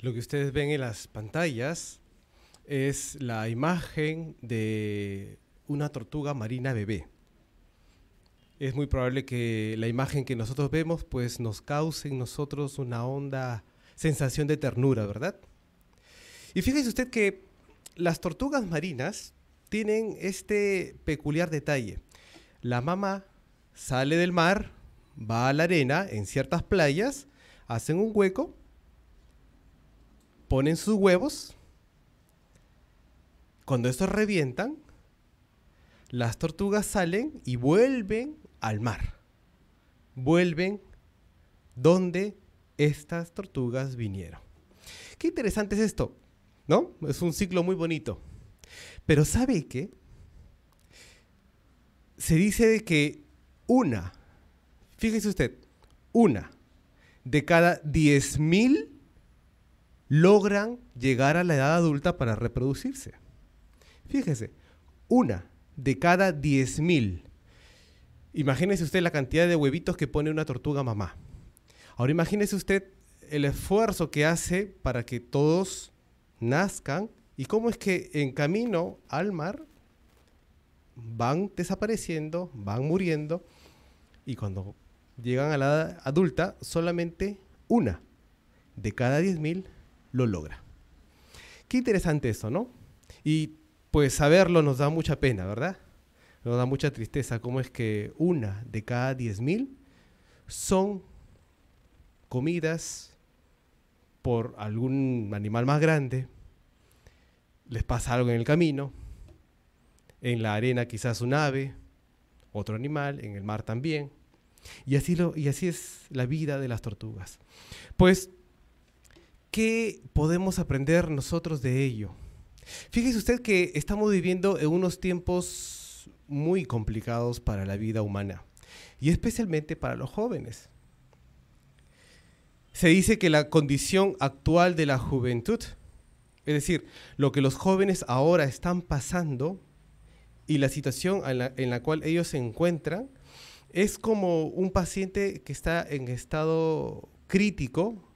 Lo que ustedes ven en las pantallas es la imagen de una tortuga marina bebé. Es muy probable que la imagen que nosotros vemos pues nos cause en nosotros una honda sensación de ternura, ¿verdad? Y fíjese usted que las tortugas marinas tienen este peculiar detalle. La mamá sale del mar, va a la arena en ciertas playas, hacen un hueco, ponen sus huevos. Cuando estos revientan, las tortugas salen y vuelven al mar. Vuelven donde estas tortugas vinieron. Qué interesante es esto, ¿no? Es un ciclo muy bonito. Pero ¿sabe qué? Se dice que una, fíjese usted, una de cada 10.000 logran llegar a la edad adulta para reproducirse. Fíjese, una de cada 10.000. Imagínese usted la cantidad de huevitos que pone una tortuga mamá. Ahora imagínese usted el esfuerzo que hace para que todos nazcan y cómo es que en camino al mar van desapareciendo, van muriendo y cuando llegan a la edad adulta solamente una de cada 10.000 lo logra. Qué interesante eso, ¿no? Y pues saberlo nos da mucha pena, ¿verdad? Nos da mucha tristeza cómo es que una de cada 10.000 son comidas por algún animal más grande, les pasa algo en el camino, en la arena quizás un ave, otro animal, en el mar también. Y así, lo, y así es la vida de las tortugas. Pues, ¿qué podemos aprender nosotros de ello? Fíjese usted que estamos viviendo en unos tiempos muy complicados para la vida humana y especialmente para los jóvenes. Se dice que la condición actual de la juventud, es decir, lo que los jóvenes ahora están pasando y la situación en la, en la cual ellos se encuentran, es como un paciente que está en estado crítico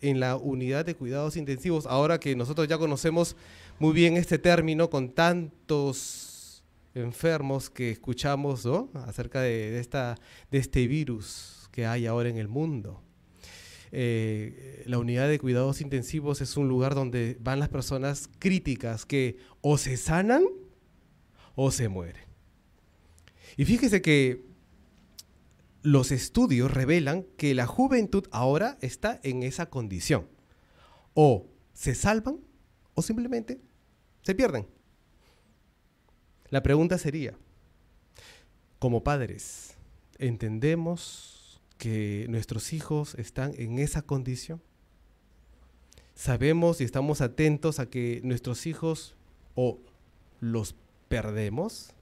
en la unidad de cuidados intensivos, ahora que nosotros ya conocemos muy bien este término con tantos enfermos que escuchamos acerca de, esta, de este virus que hay ahora en el mundo. Eh, la unidad de cuidados intensivos es un lugar donde van las personas críticas que o se sanan o se mueren. Y fíjese que los estudios revelan que la juventud ahora está en esa condición. O se salvan o simplemente se pierden. La pregunta sería, como padres, ¿entendemos que nuestros hijos están en esa condición? ¿Sabemos y estamos atentos a que nuestros hijos o los perdemos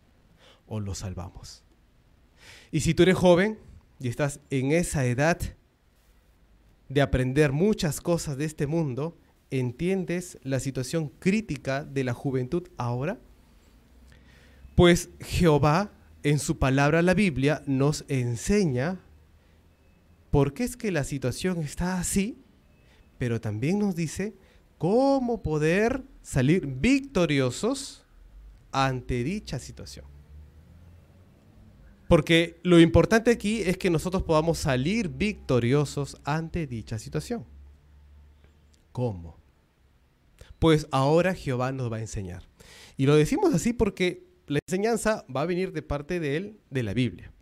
o los salvamos? Y si tú eres joven, y estás en esa edad de aprender muchas cosas de este mundo, ¿entiendes la situación crítica de la juventud ahora? Pues Jehová en su palabra la Biblia nos enseña por qué es que la situación está así, pero también nos dice cómo poder salir victoriosos ante dicha situación. Porque lo importante aquí es que nosotros podamos salir victoriosos ante dicha situación. ¿Cómo? Pues ahora Jehová nos va a enseñar. Y lo decimos así porque la enseñanza va a venir de parte de él, de la Biblia.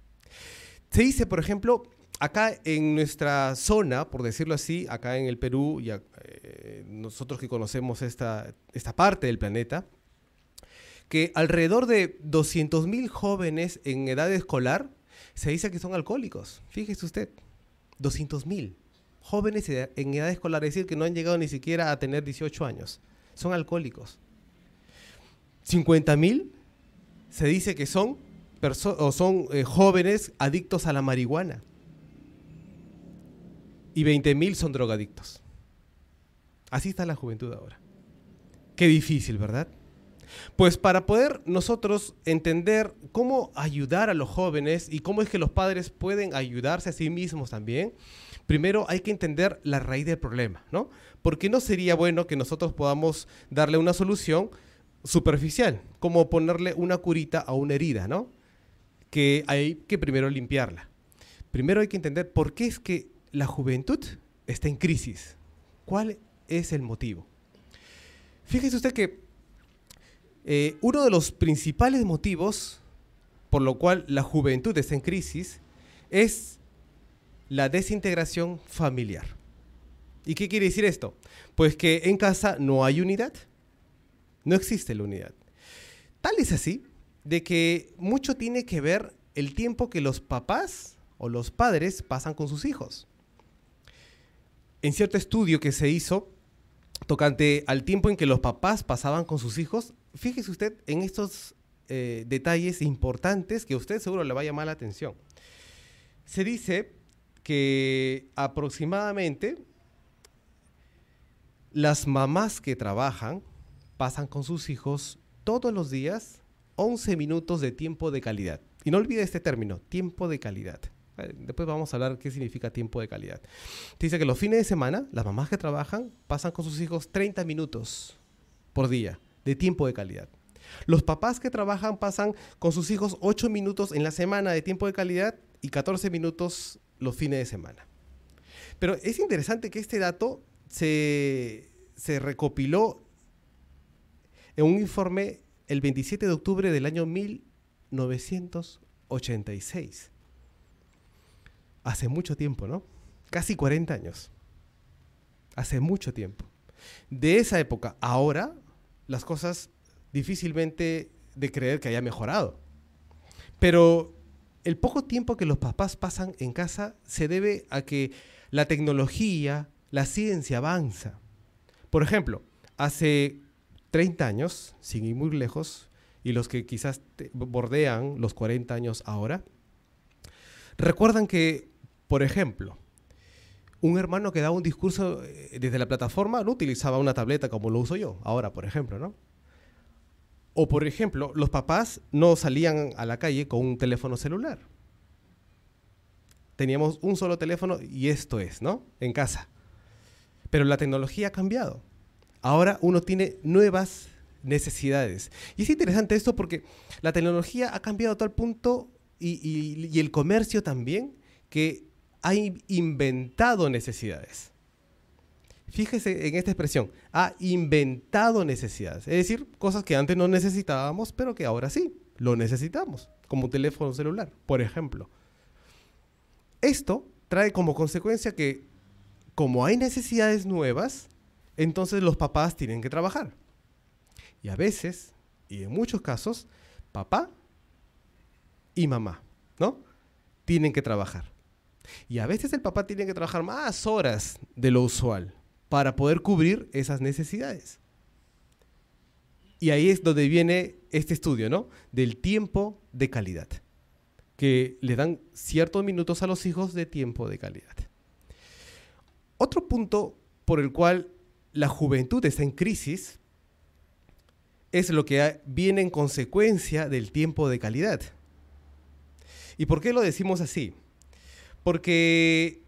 Se dice, por ejemplo, acá en nuestra zona, por decirlo así, acá en el Perú, y eh, nosotros que conocemos esta, esta parte del planeta, que alrededor de 200.000 jóvenes en edad escolar se dice que son alcohólicos. Fíjese usted, 200.000 jóvenes en edad escolar, es decir, que no han llegado ni siquiera a tener 18 años, son alcohólicos. 50.000 se dice que son, o son eh, jóvenes adictos a la marihuana. Y 20.000 son drogadictos. Así está la juventud ahora. Qué difícil, ¿verdad? Pues para poder nosotros entender cómo ayudar a los jóvenes y cómo es que los padres pueden ayudarse a sí mismos también, primero hay que entender la raíz del problema, ¿no? Porque no sería bueno que nosotros podamos darle una solución superficial, como ponerle una curita a una herida, ¿no? Que hay que primero limpiarla. Primero hay que entender por qué es que la juventud está en crisis. ¿Cuál es el motivo? Fíjese usted que eh, uno de los principales motivos por lo cual la juventud está en crisis es la desintegración familiar. ¿Y qué quiere decir esto? Pues que en casa no hay unidad, no existe la unidad. Tal es así de que mucho tiene que ver el tiempo que los papás o los padres pasan con sus hijos. En cierto estudio que se hizo tocante al tiempo en que los papás pasaban con sus hijos, fíjese usted en estos eh, detalles importantes que a usted seguro le va a llamar la atención. Se dice que aproximadamente las mamás que trabajan pasan con sus hijos todos los días 11 minutos de tiempo de calidad. Y no olvide este término, tiempo de calidad. Eh, después vamos a hablar qué significa tiempo de calidad. Dice que los fines de semana, las mamás que trabajan pasan con sus hijos 30 minutos por día de tiempo de calidad. Los papás que trabajan pasan con sus hijos 8 minutos en la semana de tiempo de calidad y 14 minutos los fines de semana. Pero es interesante que este dato se, se recopiló en un informe el 27 de octubre del año 1986. Hace mucho tiempo, ¿no? Casi 40 años. Hace mucho tiempo. De esa época, ahora, las cosas difícilmente de creer que haya mejorado. Pero el poco tiempo que los papás pasan en casa se debe a que la tecnología, la ciencia avanza. Por ejemplo, hace 30 años, sin ir muy lejos, y los que quizás bordean los 40 años ahora, recuerdan que, por ejemplo, un hermano que daba un discurso eh, desde la plataforma no utilizaba una tableta como lo uso yo ahora, por ejemplo, ¿no? O por ejemplo, los papás no salían a la calle con un teléfono celular. Teníamos un solo teléfono y esto es, ¿no? En casa. Pero la tecnología ha cambiado. Ahora uno tiene nuevas necesidades. Y es interesante esto porque la tecnología ha cambiado a tal punto y, y el comercio también que ha inventado necesidades. Fíjese en esta expresión, ha inventado necesidades, es decir, cosas que antes no necesitábamos, pero que ahora sí, lo necesitamos, como un teléfono celular, por ejemplo. Esto trae como consecuencia que, como hay necesidades nuevas, entonces los papás tienen que trabajar. Y a veces, y en muchos casos, papá y mamá, ¿no? Tienen que trabajar. Y a veces el papá tiene que trabajar más horas de lo usual para poder cubrir esas necesidades. Y ahí es donde viene este estudio, ¿no? Del tiempo de calidad, que le dan ciertos minutos a los hijos de tiempo de calidad. Otro punto por el cual la juventud está en crisis es lo que viene en consecuencia del tiempo de calidad. ¿Y por qué lo decimos así? Porque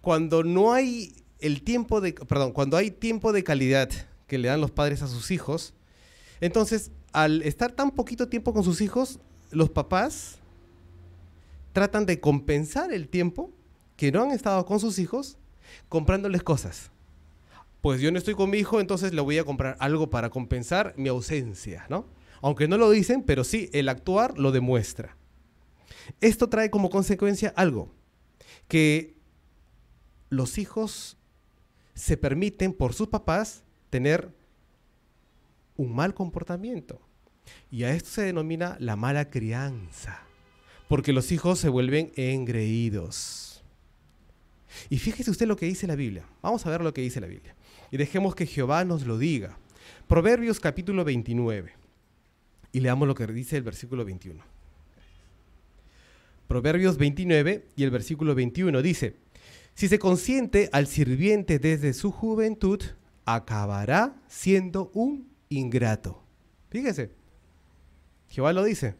cuando no hay el tiempo de, perdón, cuando hay tiempo de calidad que le dan los padres a sus hijos, entonces al estar tan poquito tiempo con sus hijos, los papás tratan de compensar el tiempo que no han estado con sus hijos comprándoles cosas. Pues yo no estoy con mi hijo, entonces le voy a comprar algo para compensar mi ausencia, ¿no? Aunque no lo dicen, pero sí, el actuar lo demuestra. Esto trae como consecuencia algo, que los hijos se permiten por sus papás tener un mal comportamiento. Y a esto se denomina la mala crianza, porque los hijos se vuelven engreídos. Y fíjese usted lo que dice la Biblia. Vamos a ver lo que dice la Biblia. Y dejemos que Jehová nos lo diga. Proverbios capítulo 29. Y leamos lo que dice el versículo 21. Proverbios 29 y el versículo 21 dice, si se consiente al sirviente desde su juventud, acabará siendo un ingrato. Fíjese, Jehová lo dice.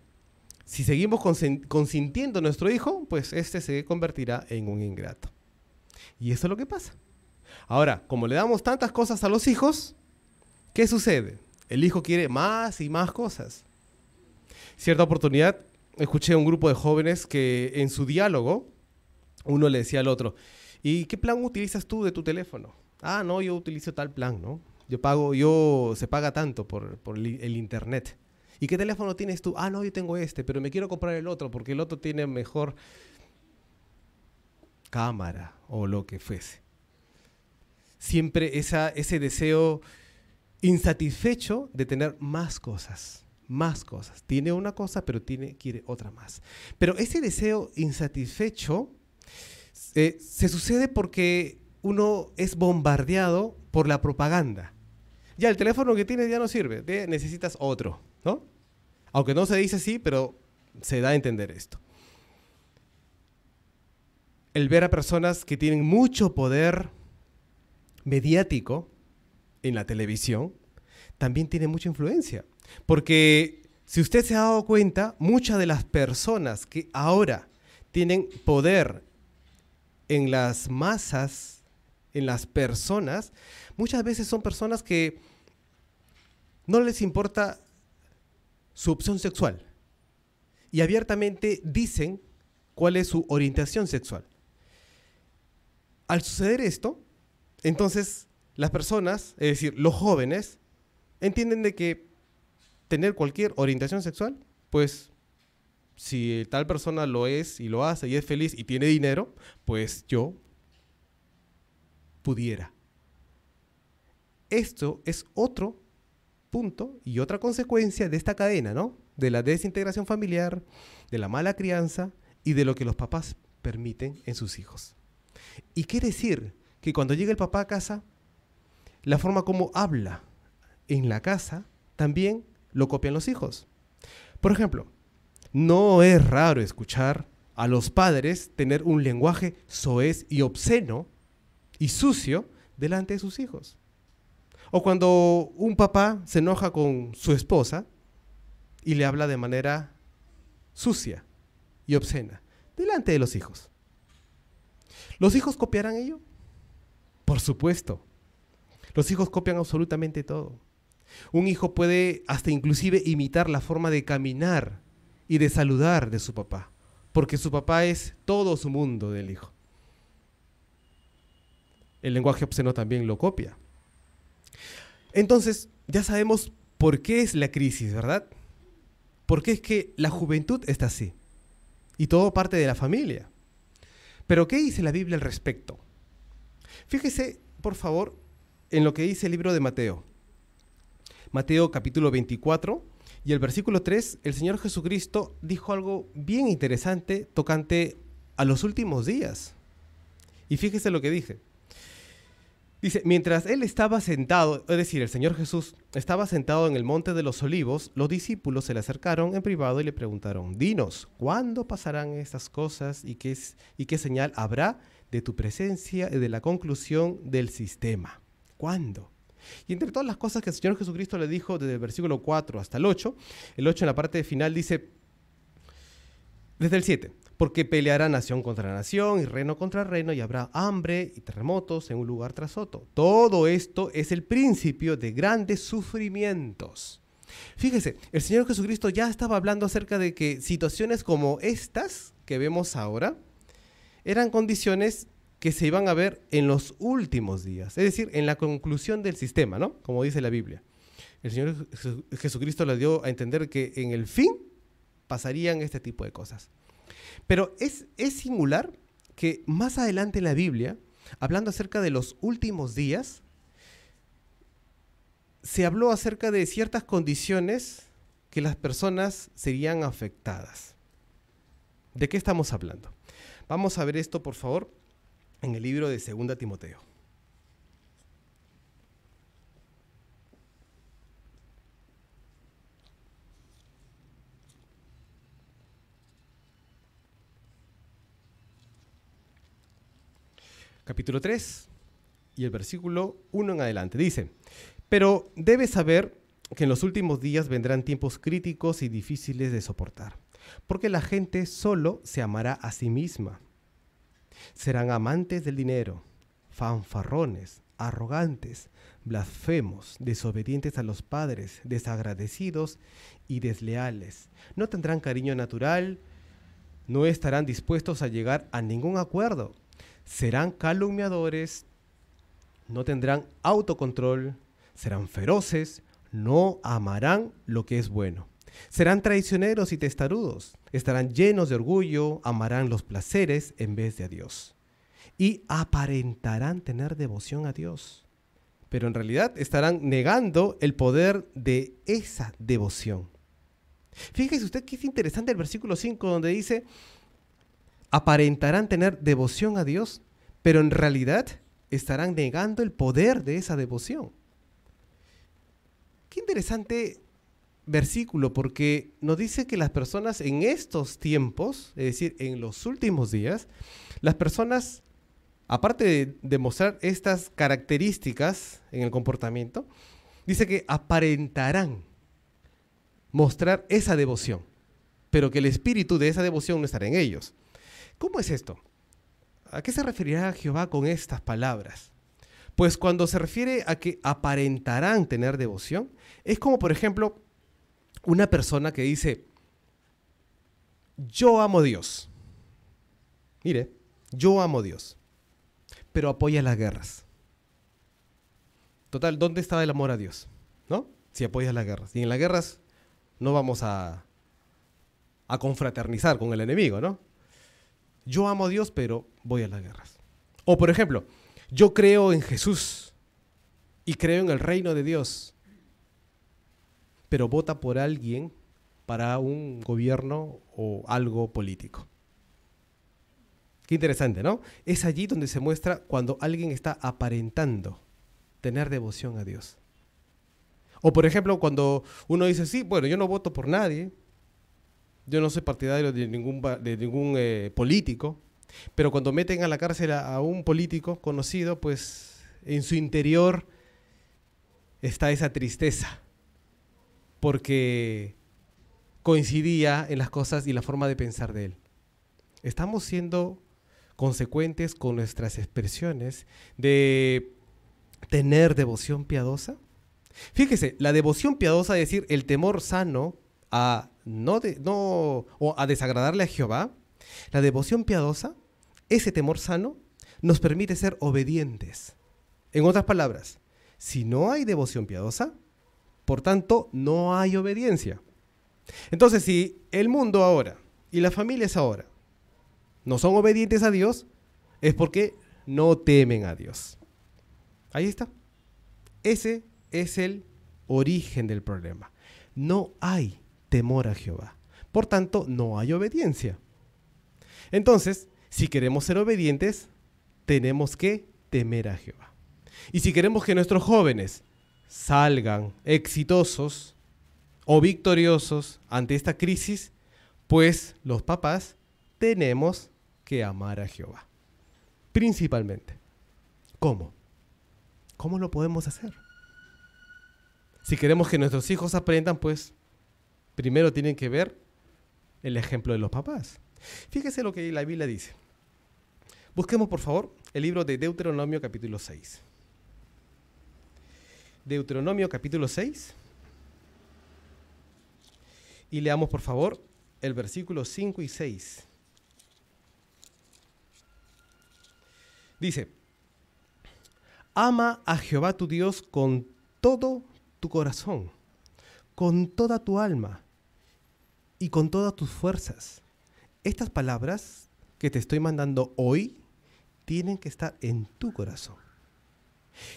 Si seguimos consintiendo a nuestro hijo, pues este se convertirá en un ingrato. Y eso es lo que pasa. Ahora, como le damos tantas cosas a los hijos, ¿qué sucede? El hijo quiere más y más cosas. Cierta oportunidad, escuché a un grupo de jóvenes que en su diálogo, uno le decía al otro, ¿y qué plan utilizas tú de tu teléfono? Ah, no, yo utilizo tal plan, ¿no? Yo pago, yo, se paga tanto por, por el internet. ¿Y qué teléfono tienes tú? Ah, no, yo tengo este, pero me quiero comprar el otro porque el otro tiene mejor cámara o lo que fuese. Siempre ese deseo insatisfecho de tener más cosas, más cosas. Tiene una cosa, pero tiene, quiere otra más. Pero ese deseo insatisfecho eh, se sucede porque uno es bombardeado por la propaganda. Ya el teléfono que tienes ya no sirve, necesitas otro. ¿no? Aunque no se dice así, pero se da a entender esto. El ver a personas que tienen mucho poder mediático en la televisión también tiene mucha influencia. Porque si usted se ha dado cuenta, muchas de las personas que ahora tienen poder en las masas, en las personas, muchas veces son personas que no les importa su opción sexual y abiertamente dicen cuál es su orientación sexual. Al suceder esto, entonces las personas, es decir, los jóvenes, entienden de que tener cualquier orientación sexual, pues si tal persona lo es y lo hace y es feliz y tiene dinero, pues yo pudiera. Esto es otro punto y otra consecuencia de esta cadena, ¿no? De la desintegración familiar, de la mala crianza y de lo que los papás permiten en sus hijos. Y quiere decir que cuando llega el papá a casa, la forma como habla en la casa también lo copian los hijos. Por ejemplo, no es raro escuchar a los padres tener un lenguaje soez y obsceno y sucio delante de sus hijos. O cuando un papá se enoja con su esposa y le habla de manera sucia y obscena delante de los hijos. ¿Los hijos copiarán ello? Por supuesto. Los hijos copian absolutamente todo. Un hijo puede hasta inclusive imitar la forma de caminar y de saludar de su papá, porque su papá es todo su mundo del hijo. El lenguaje obsceno también lo copia. Entonces, ya sabemos por qué es la crisis, ¿verdad? Porque es que la juventud está así. Y todo parte de la familia. Pero ¿qué dice la Biblia al respecto? Fíjese, por favor, en lo que dice el libro de Mateo. Mateo capítulo 24 y el versículo 3, el Señor Jesucristo dijo algo bien interesante tocante a los últimos días. Y fíjese lo que dije. Dice, mientras él estaba sentado, es decir, el Señor Jesús estaba sentado en el monte de los olivos, los discípulos se le acercaron en privado y le preguntaron, dinos, ¿cuándo pasarán estas cosas y qué, y qué señal habrá de tu presencia y de la conclusión del sistema? ¿Cuándo? Y entre todas las cosas que el Señor Jesucristo le dijo desde el versículo 4 hasta el 8, el 8 en la parte final dice, desde el 7, porque peleará nación contra nación y reino contra reino y habrá hambre y terremotos en un lugar tras otro. Todo esto es el principio de grandes sufrimientos. Fíjese, el Señor Jesucristo ya estaba hablando acerca de que situaciones como estas que vemos ahora eran condiciones que se iban a ver en los últimos días, es decir, en la conclusión del sistema, ¿no? Como dice la Biblia. El Señor Jesucristo le dio a entender que en el fin pasarían este tipo de cosas. Pero es, es singular que más adelante en la Biblia, hablando acerca de los últimos días, se habló acerca de ciertas condiciones que las personas serían afectadas. ¿De qué estamos hablando? Vamos a ver esto, por favor, en el libro de Segunda Timoteo. capítulo 3 y el versículo 1 en adelante. Dice, pero debes saber que en los últimos días vendrán tiempos críticos y difíciles de soportar, porque la gente solo se amará a sí misma. Serán amantes del dinero, fanfarrones, arrogantes, blasfemos, desobedientes a los padres, desagradecidos y desleales. No tendrán cariño natural, no estarán dispuestos a llegar a ningún acuerdo. Serán calumniadores, no tendrán autocontrol, serán feroces, no amarán lo que es bueno. Serán traicioneros y testarudos, estarán llenos de orgullo, amarán los placeres en vez de a Dios. Y aparentarán tener devoción a Dios pero en realidad estarán negando el poder de esa devoción. Fíjese usted que es interesante el versículo 5 donde dice, aparentarán tener devoción a Dios, pero en realidad estarán negando el poder de esa devoción. Qué interesante versículo porque nos dice que las personas en estos tiempos, es decir, en los últimos días, las personas aparte de, mostrar estas características en el comportamiento, dice que aparentarán mostrar esa devoción, pero que el espíritu de esa devoción no estará en ellos. ¿Cómo es esto? ¿A qué se referirá Jehová con estas palabras? Pues cuando se refiere a que aparentarán tener devoción, es como por ejemplo una persona que dice, yo amo a Dios. Mire, yo amo a Dios pero apoya las guerras. Total, ¿dónde está el amor a Dios? ¿No? Si apoyas las guerras. Y en las guerras no vamos a, a confraternizar con el enemigo, ¿no? Yo amo a Dios, pero voy a las guerras. O por ejemplo, yo creo en Jesús y creo en el reino de Dios, pero vota por alguien para un gobierno o algo político. Qué interesante, ¿no? Es allí donde se muestra cuando alguien está aparentando tener devoción a Dios. O por ejemplo, cuando uno dice, sí, bueno, yo no voto por nadie, yo no soy partidario de ningún, de ningún eh, político, pero cuando meten a la cárcel a, un político conocido, pues en su interior está esa tristeza, porque coincidía en las cosas y la forma de pensar de él. Estamos siendo consecuentes con nuestras expresiones de tener devoción piadosa? Fíjese, la devoción piadosa, es decir, el temor sano a no, no o a desagradarle a Jehová, la devoción piadosa, ese temor sano, nos permite ser obedientes. En otras palabras, si no hay devoción piadosa, por tanto, no hay obediencia. Entonces, si el mundo ahora y las familias ahora no son obedientes a Dios, es porque no temen a Dios. Ahí está. Ese es el origen del problema. No hay temor a Jehová. Por tanto, no hay obediencia. Entonces, si queremos ser obedientes, tenemos que temer a Jehová. Y si queremos que nuestros jóvenes salgan exitosos o victoriosos ante esta crisis, pues los papás tenemos que amar a Jehová. Principalmente. ¿Cómo? ¿Cómo lo podemos hacer? Si queremos que nuestros hijos aprendan, pues primero tienen que ver el ejemplo de los papás. Fíjese lo que la Biblia dice. Busquemos, por favor, el libro de Deuteronomio capítulo 6. Deuteronomio capítulo 6. Y leamos, por favor, el versículo 5 y 6. Dice, ama a Jehová tu Dios con todo tu corazón, con toda tu alma y con todas tus fuerzas. Estas palabras que te estoy mandando hoy tienen que estar en tu corazón.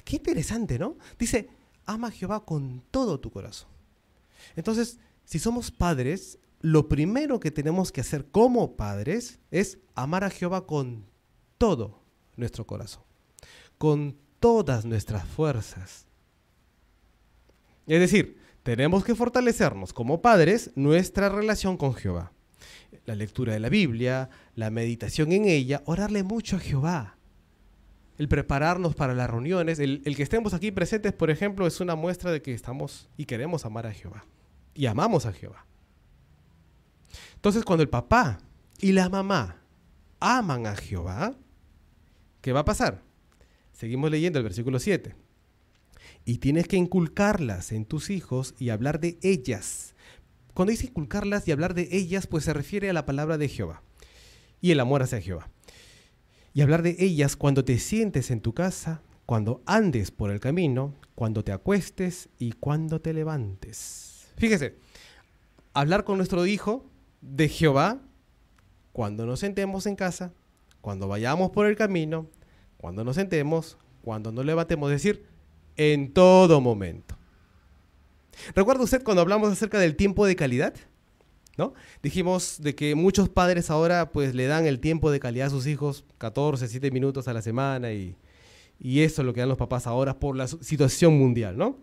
Qué interesante, ¿no? Dice, ama a Jehová con todo tu corazón. Entonces, si somos padres, lo primero que tenemos que hacer como padres es amar a Jehová con todo nuestro corazón, con todas nuestras fuerzas. Es decir, tenemos que fortalecernos como padres nuestra relación con Jehová. La lectura de la Biblia, la meditación en ella, orarle mucho a Jehová. El prepararnos para las reuniones, el, que estemos aquí presentes, por ejemplo, es una muestra de que estamos y queremos amar a Jehová. Y amamos a Jehová. Entonces, cuando el papá y la mamá aman a Jehová, ¿qué va a pasar? Seguimos leyendo el versículo 7. Y tienes que inculcarlas en tus hijos y hablar de ellas. Cuando dice inculcarlas y hablar de ellas, pues se refiere a la palabra de Jehová y el amor hacia Jehová. Y hablar de ellas cuando te sientes en tu casa, cuando andes por el camino, cuando te acuestes y cuando te levantes. Fíjese, hablar con nuestro hijo de Jehová cuando nos sentemos en casa, cuando vayamos por el camino, cuando nos sentemos, cuando nos levantemos, es decir, en todo momento. ¿Recuerda usted cuando hablamos acerca del tiempo de calidad? ¿No? Dijimos de que muchos padres ahora pues le dan el tiempo de calidad a sus hijos, 14, 7 minutos a la semana y, y eso es lo que dan los papás ahora por la situación mundial, ¿no?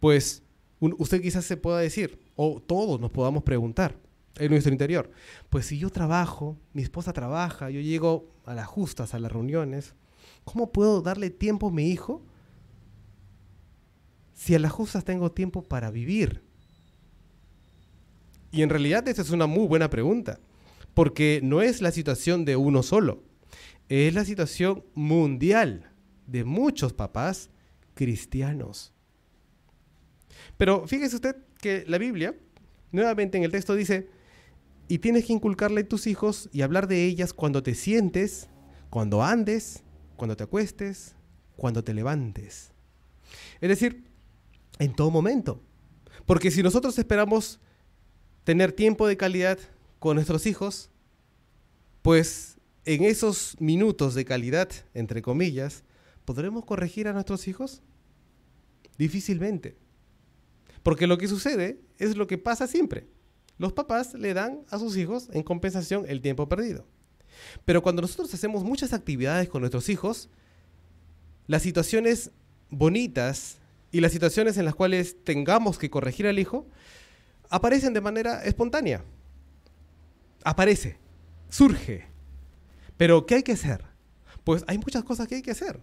Pues usted quizás se pueda decir, o todos nos podamos preguntar, en nuestro interior. Pues si yo trabajo, mi esposa trabaja, yo llego a las justas, a las reuniones, ¿cómo puedo darle tiempo a mi hijo si a las justas tengo tiempo para vivir? Y en realidad esa es una muy buena pregunta, porque no es la situación de uno solo, es la situación mundial de muchos papás cristianos. Pero fíjese usted que la Biblia, nuevamente en el texto dice, y tienes que inculcarle a tus hijos y hablar de ellas cuando te sientes, cuando andes, cuando te acuestes, cuando te levantes. Es decir, en todo momento. Porque si nosotros esperamos tener tiempo de calidad con nuestros hijos, pues en esos minutos de calidad, entre comillas, ¿podremos corregir a nuestros hijos? Difícilmente. Porque lo que sucede es lo que pasa siempre los papás le dan a sus hijos en compensación el tiempo perdido. Pero cuando nosotros hacemos muchas actividades con nuestros hijos, las situaciones bonitas y las situaciones en las cuales tengamos que corregir al hijo aparecen de manera espontánea. Aparece, surge. Pero ¿qué hay que hacer? Pues hay muchas cosas que hay que hacer.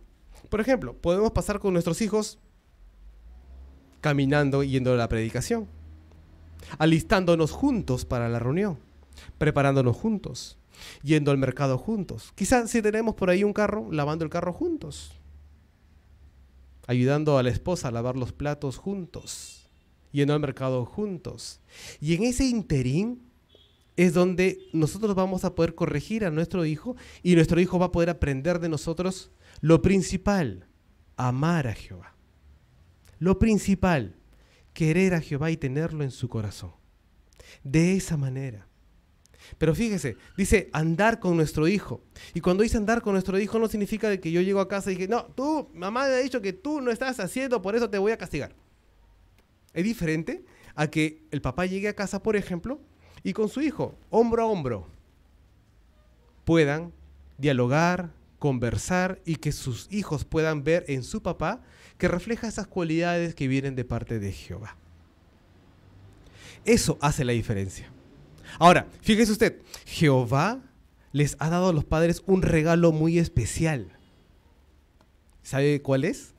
Por ejemplo, podemos pasar con nuestros hijos caminando y yendo a la predicación alistándonos juntos para la reunión, preparándonos juntos, yendo al mercado juntos. Quizás si tenemos por ahí un carro, lavando el carro juntos, ayudando a la esposa a lavar los platos juntos, yendo al mercado juntos. Y en ese interín es donde nosotros vamos a poder corregir a nuestro hijo y nuestro hijo va a poder aprender de nosotros lo principal, amar a Jehová. Lo principal, querer a Jehová y tenerlo en su corazón. De esa manera. Pero fíjese, dice andar con nuestro hijo. Y cuando dice andar con nuestro hijo no significa que yo llego a casa y dije, no, tú, mamá me ha dicho que tú no estás haciendo, por eso te voy a castigar. Es diferente a que el papá llegue a casa, por ejemplo, y con su hijo, hombro a hombro, puedan dialogar, conversar y que sus hijos puedan ver en su papá que refleja esas cualidades que vienen de parte de Jehová. Eso hace la diferencia. Ahora, fíjese usted, Jehová les ha dado a los padres un regalo muy especial. ¿Sabe cuál es?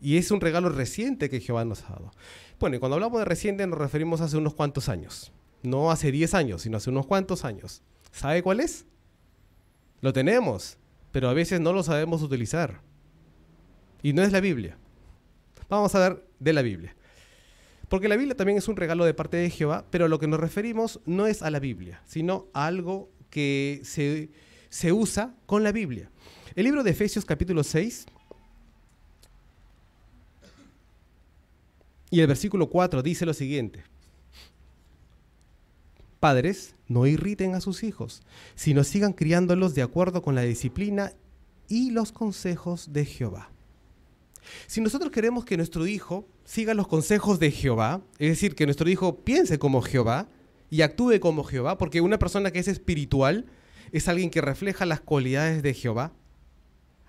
Y es un regalo reciente que Jehová nos ha dado. Bueno, y cuando hablamos de reciente nos referimos a hace unos cuantos años. No hace 10 años, sino hace unos cuantos años. ¿Sabe cuál es? Lo tenemos, pero a veces no lo sabemos utilizar. Y no es la Biblia. Vamos a ver de la Biblia. Porque la Biblia también es un regalo de parte de Jehová, pero lo que nos referimos no es a la Biblia, sino a algo que se, se usa con la Biblia. El libro de Efesios capítulo 6 y el versículo 4 dice lo siguiente. Padres, no irriten a sus hijos, sino sigan criándolos de acuerdo con la disciplina y los consejos de Jehová. Si nosotros queremos que nuestro hijo siga los consejos de Jehová, es decir, que nuestro hijo piense como Jehová y actúe como Jehová, porque una persona que es espiritual es alguien que refleja las cualidades de Jehová,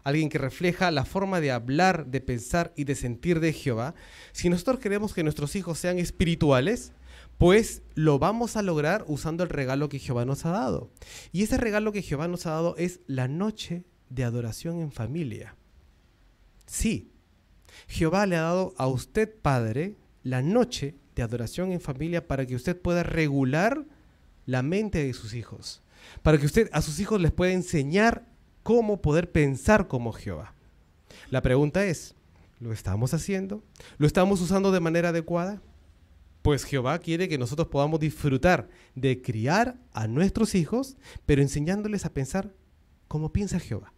alguien que refleja la forma de hablar, de pensar y de sentir de Jehová. Si nosotros queremos que nuestros hijos sean espirituales, pues lo vamos a lograr usando el regalo que Jehová nos ha dado. Y ese regalo que Jehová nos ha dado es la noche de adoración en familia. Sí, Jehová le ha dado a usted, padre, la noche de adoración en familia para que usted pueda regular la mente de sus hijos, para que usted a sus hijos les pueda enseñar cómo poder pensar como Jehová. La pregunta es, ¿lo estamos haciendo? ¿Lo estamos usando de manera adecuada? Pues Jehová quiere que nosotros podamos disfrutar de criar a nuestros hijos, pero enseñándoles a pensar como piensa Jehová,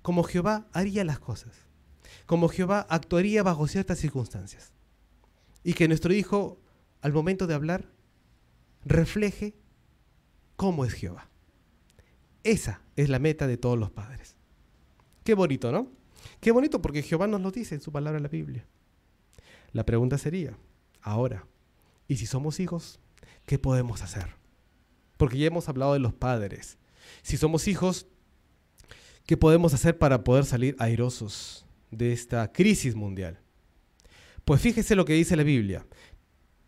como Jehová haría las cosas, como Jehová actuaría bajo ciertas circunstancias. Y que nuestro hijo, al momento de hablar, refleje cómo es Jehová. Esa es la meta de todos los padres. Qué bonito, ¿no? Qué bonito porque Jehová nos lo dice en su palabra en la Biblia. La pregunta sería, ahora, ¿y si somos hijos? ¿Qué podemos hacer? Porque ya hemos hablado de los padres. Si somos hijos, ¿qué podemos hacer para poder salir airosos de esta crisis mundial? Pues fíjese lo que dice la Biblia.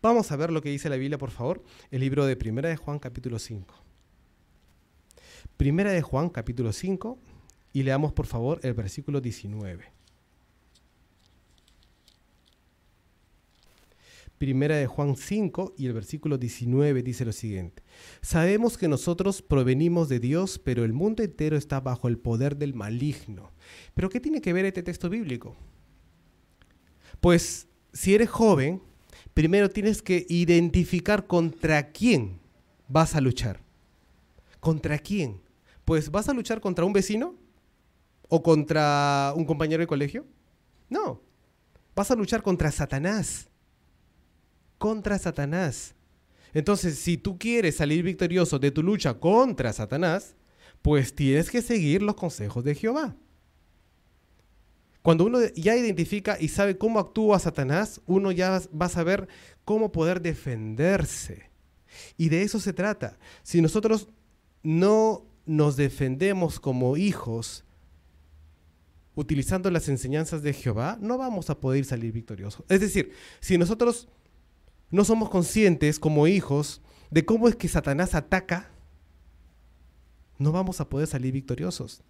Vamos a ver lo que dice la Biblia, por favor. El libro de Primera de Juan, capítulo 5. Primera de Juan, capítulo 5, y leamos, por favor, el versículo 19. Primera de Juan 5 y el versículo 19 dice lo siguiente. Sabemos que nosotros provenimos de Dios, pero el mundo entero está bajo el poder del maligno. ¿Pero qué tiene que ver este texto bíblico? Pues si eres joven, primero tienes que identificar contra quién vas a luchar. ¿Contra quién? Pues vas a luchar contra un vecino o contra un compañero de colegio. No, vas a luchar contra Satanás. Contra Satanás. Entonces, si tú quieres salir victorioso de tu lucha contra Satanás, pues tienes que seguir los consejos de Jehová. Cuando uno ya identifica y sabe cómo actúa Satanás, uno ya va a saber cómo poder defenderse. Y de eso se trata. Si nosotros no nos defendemos como hijos utilizando las enseñanzas de Jehová, no vamos a poder salir victoriosos. Es decir, si nosotros no somos conscientes como hijos de cómo es que Satanás ataca, no vamos a poder salir victoriosos.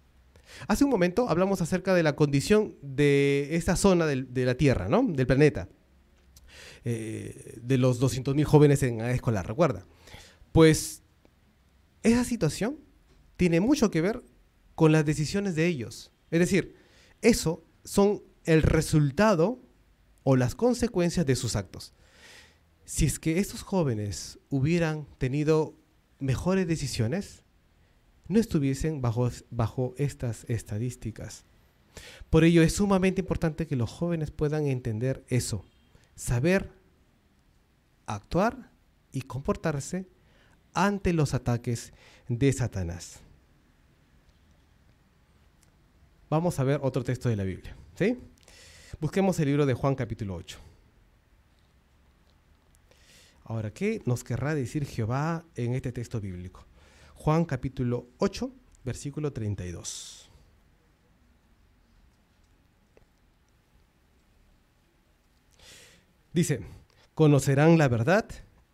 Hace un momento hablamos acerca de la condición de esta zona de la Tierra, ¿no? Del planeta. Eh, de los 200.000 jóvenes en edad escolar, recuerda. Pues esa situación tiene mucho que ver con las decisiones de ellos. Es decir, eso son el resultado o las consecuencias de sus actos. Si es que estos jóvenes hubieran tenido mejores decisiones, no estuviesen bajo, bajo estas estadísticas. Por ello es sumamente importante que los jóvenes puedan entender eso, saber actuar y comportarse ante los ataques de Satanás. Vamos a ver otro texto de la Biblia. ¿sí? Busquemos el libro de Juan capítulo 8. Ahora, ¿qué nos querrá decir Jehová en este texto bíblico? Juan capítulo 8, versículo 32. Dice, conocerán la verdad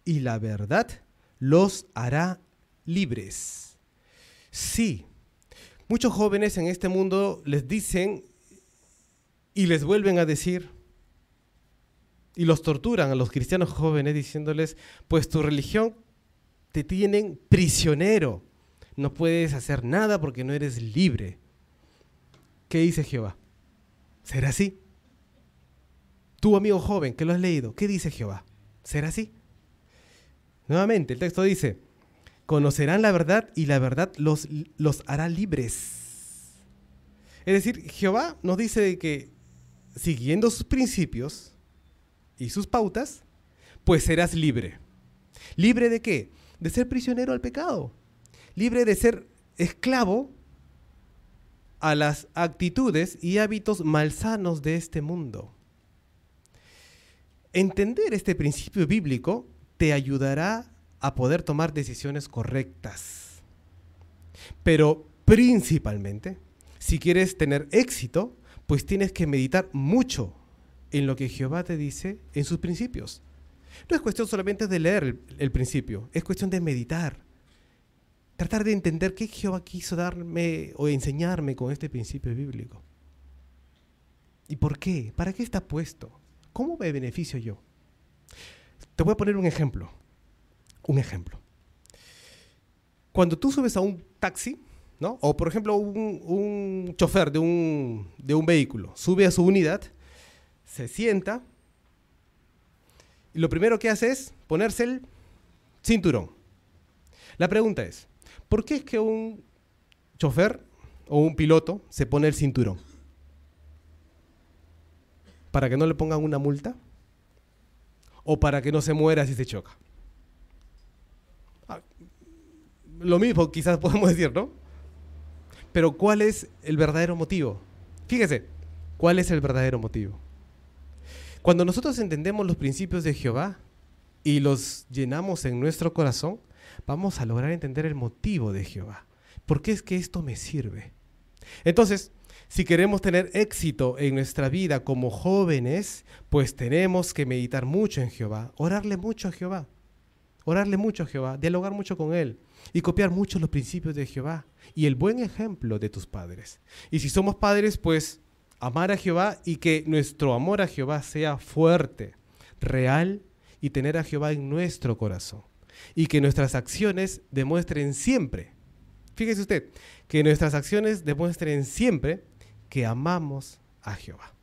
y la verdad los hará libres. Sí, muchos jóvenes en este mundo les dicen y les vuelven a decir, y los torturan a los cristianos jóvenes diciéndoles, pues tu religión te tienen prisionero. No puedes hacer nada porque no eres libre. ¿Qué dice Jehová? ¿Será así? Tu amigo joven, que lo has leído, ¿qué dice Jehová? ¿Será así? Nuevamente, el texto dice, conocerán la verdad y la verdad los, los hará libres. Es decir, Jehová nos dice que siguiendo sus principios y sus pautas, pues serás libre. ¿Libre de qué? de ser prisionero al pecado, libre de ser esclavo a las actitudes y hábitos malsanos de este mundo. Entender este principio bíblico te ayudará a poder tomar decisiones correctas. Pero principalmente, si quieres tener éxito, pues tienes que meditar mucho en lo que Jehová te dice en sus principios. No es cuestión solamente de leer el, principio, es cuestión de meditar. Tratar de entender qué Jehová quiso darme o enseñarme con este principio bíblico. ¿Y por qué? ¿Para qué está puesto? ¿Cómo me beneficio yo? Te voy a poner un ejemplo. Un ejemplo. Cuando tú subes a un taxi, ¿no? O por ejemplo un, un chofer de un, de un vehículo sube a su unidad, se sienta y lo primero que hace es ponerse el cinturón. La pregunta es, ¿por qué es que un chofer o un piloto se pone el cinturón? ¿Para que no le pongan una multa? ¿O para que no se muera si se choca? Ah, lo mismo quizás podemos decir, ¿no? Pero ¿cuál es el verdadero motivo? Fíjese, ¿cuál es el verdadero motivo? Cuando nosotros entendemos los principios de Jehová y los llenamos en nuestro corazón, vamos a lograr entender el motivo de Jehová. ¿Por qué es que esto me sirve? Entonces, si queremos tener éxito en nuestra vida como jóvenes, pues tenemos que meditar mucho en Jehová, orarle mucho a Jehová, orarle mucho a Jehová, dialogar mucho con Él y copiar mucho los principios de Jehová y el buen ejemplo de tus padres. Y si somos padres, pues amar a Jehová y que nuestro amor a Jehová sea fuerte, real y tener a Jehová en nuestro corazón. Y que nuestras acciones demuestren siempre, fíjese usted, que nuestras acciones demuestren siempre que amamos a Jehová.